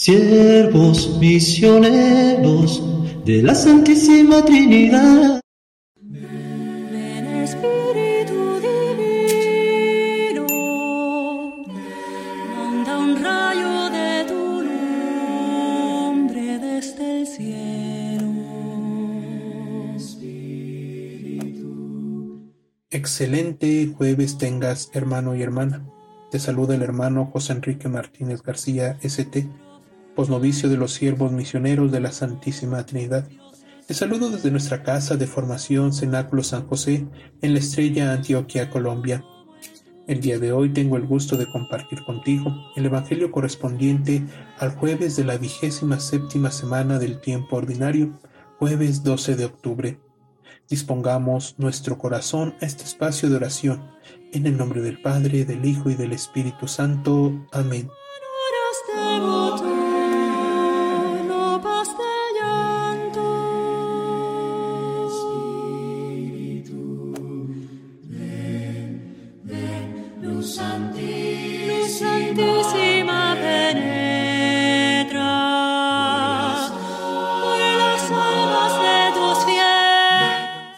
siervos misioneros de la Santísima Trinidad. Ven Espíritu Divino, manda un rayo de tu nombre desde el cielo. Excelente jueves tengas, hermano y hermana. Te saluda el hermano José Enrique Martínez García, ST, posnovicio de los siervos misioneros de la Santísima Trinidad. Te saludo desde nuestra casa de formación Cenáculo San José en la Estrella Antioquia, Colombia. El día de hoy tengo el gusto de compartir contigo el Evangelio correspondiente al jueves de la vigésima séptima semana del tiempo ordinario, jueves 12 de octubre. Dispongamos nuestro corazón a este espacio de oración, en el nombre del Padre, del Hijo y del Espíritu Santo. Amén.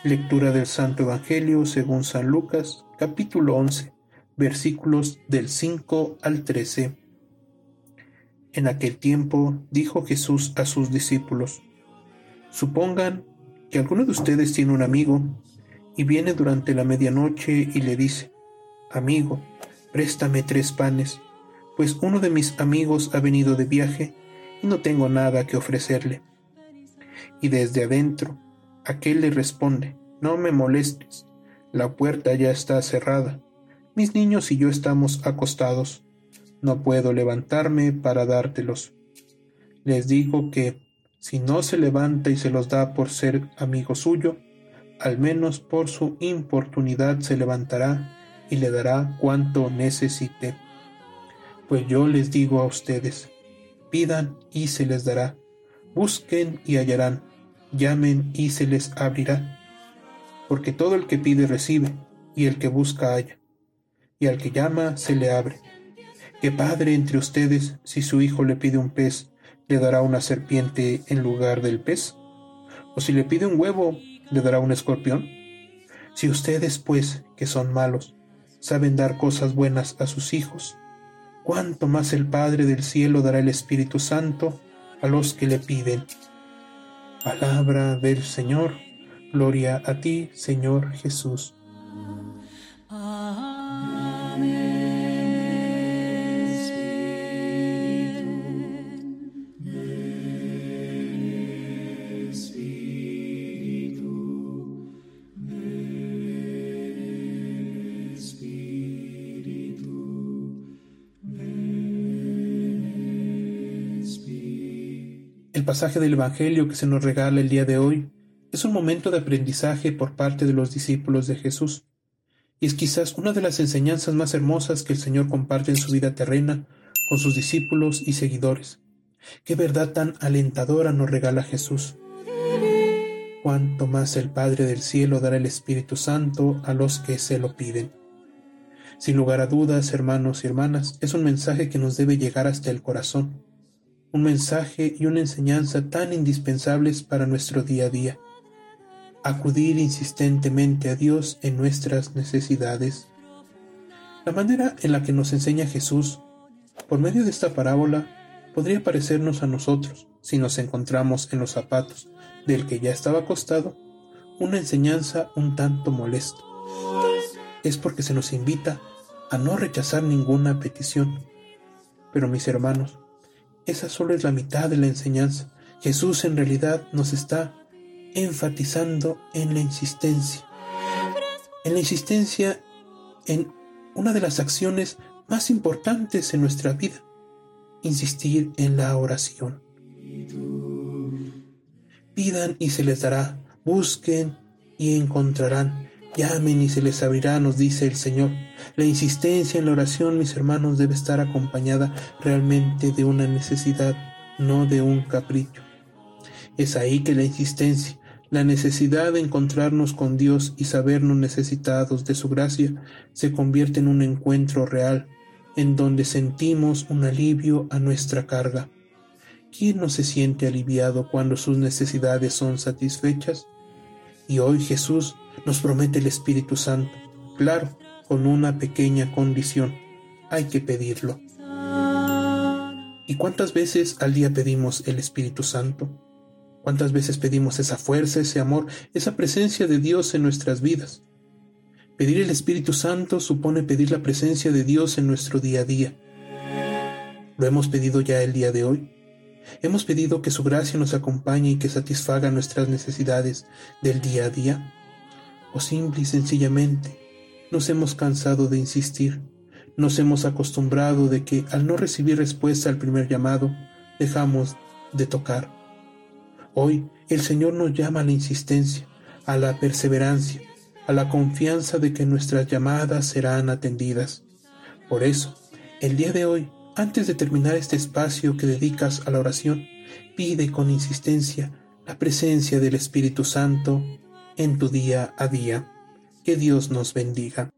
Lectura del Santo Evangelio según San Lucas, capítulo 11, versículos del 5 al 13. En aquel tiempo dijo Jesús a sus discípulos, Supongan que alguno de ustedes tiene un amigo y viene durante la medianoche y le dice, Amigo, préstame tres panes, pues uno de mis amigos ha venido de viaje y no tengo nada que ofrecerle. Y desde adentro, aquel le responde, No me molestes, la puerta ya está cerrada, mis niños y yo estamos acostados, no puedo levantarme para dártelos. Les digo que, si no se levanta y se los da por ser amigo suyo, al menos por su importunidad se levantará y le dará cuanto necesite. Pues yo les digo a ustedes, pidan y se les dará, busquen y hallarán, llamen y se les abrirá. Porque todo el que pide recibe, y el que busca halla, y al que llama se le abre. ¿Qué padre entre ustedes, si su hijo le pide un pez, le dará una serpiente en lugar del pez? ¿O si le pide un huevo, le dará un escorpión? Si ustedes, pues, que son malos, saben dar cosas buenas a sus hijos, cuánto más el Padre del cielo dará el Espíritu Santo a los que le piden. Palabra del Señor. Gloria a ti, Señor Jesús. El pasaje del Evangelio que se nos regala el día de hoy es un momento de aprendizaje por parte de los discípulos de Jesús, y es quizás una de las enseñanzas más hermosas que el Señor comparte en su vida terrena con sus discípulos y seguidores. Qué verdad tan alentadora nos regala Jesús. Cuánto más el Padre del cielo dará el Espíritu Santo a los que se lo piden. Sin lugar a dudas, hermanos y hermanas, es un mensaje que nos debe llegar hasta el corazón un mensaje y una enseñanza tan indispensables para nuestro día a día. Acudir insistentemente a Dios en nuestras necesidades. La manera en la que nos enseña Jesús, por medio de esta parábola, podría parecernos a nosotros, si nos encontramos en los zapatos del que ya estaba acostado, una enseñanza un tanto molesta. Es porque se nos invita a no rechazar ninguna petición. Pero mis hermanos, esa solo es la mitad de la enseñanza. Jesús en realidad nos está enfatizando en la insistencia. En la insistencia en una de las acciones más importantes en nuestra vida. Insistir en la oración. Pidan y se les dará. Busquen y encontrarán. Llamen y se les abrirá, nos dice el Señor. La insistencia en la oración, mis hermanos, debe estar acompañada realmente de una necesidad, no de un capricho. Es ahí que la insistencia, la necesidad de encontrarnos con Dios y sabernos necesitados de su gracia, se convierte en un encuentro real, en donde sentimos un alivio a nuestra carga. ¿quién no se siente aliviado cuando sus necesidades son satisfechas? Y hoy Jesús nos promete el Espíritu Santo, claro, con una pequeña condición, hay que pedirlo. ¿Y cuántas veces al día pedimos el Espíritu Santo? ¿Cuántas veces pedimos esa fuerza, ese amor, esa presencia de Dios en nuestras vidas? Pedir el Espíritu Santo supone pedir la presencia de Dios en nuestro día a día. ¿Lo hemos pedido ya el día de hoy? ¿Hemos pedido que su gracia nos acompañe y que satisfaga nuestras necesidades del día a día? ¿O simple y sencillamente nos hemos cansado de insistir? Nos hemos acostumbrado de que al no recibir respuesta al primer llamado, dejamos de tocar. Hoy el Señor nos llama a la insistencia, a la perseverancia, a la confianza de que nuestras llamadas serán atendidas. Por eso, el día de hoy, antes de terminar este espacio que dedicas a la oración, pide con insistencia la presencia del Espíritu Santo en tu día a día. Que Dios nos bendiga.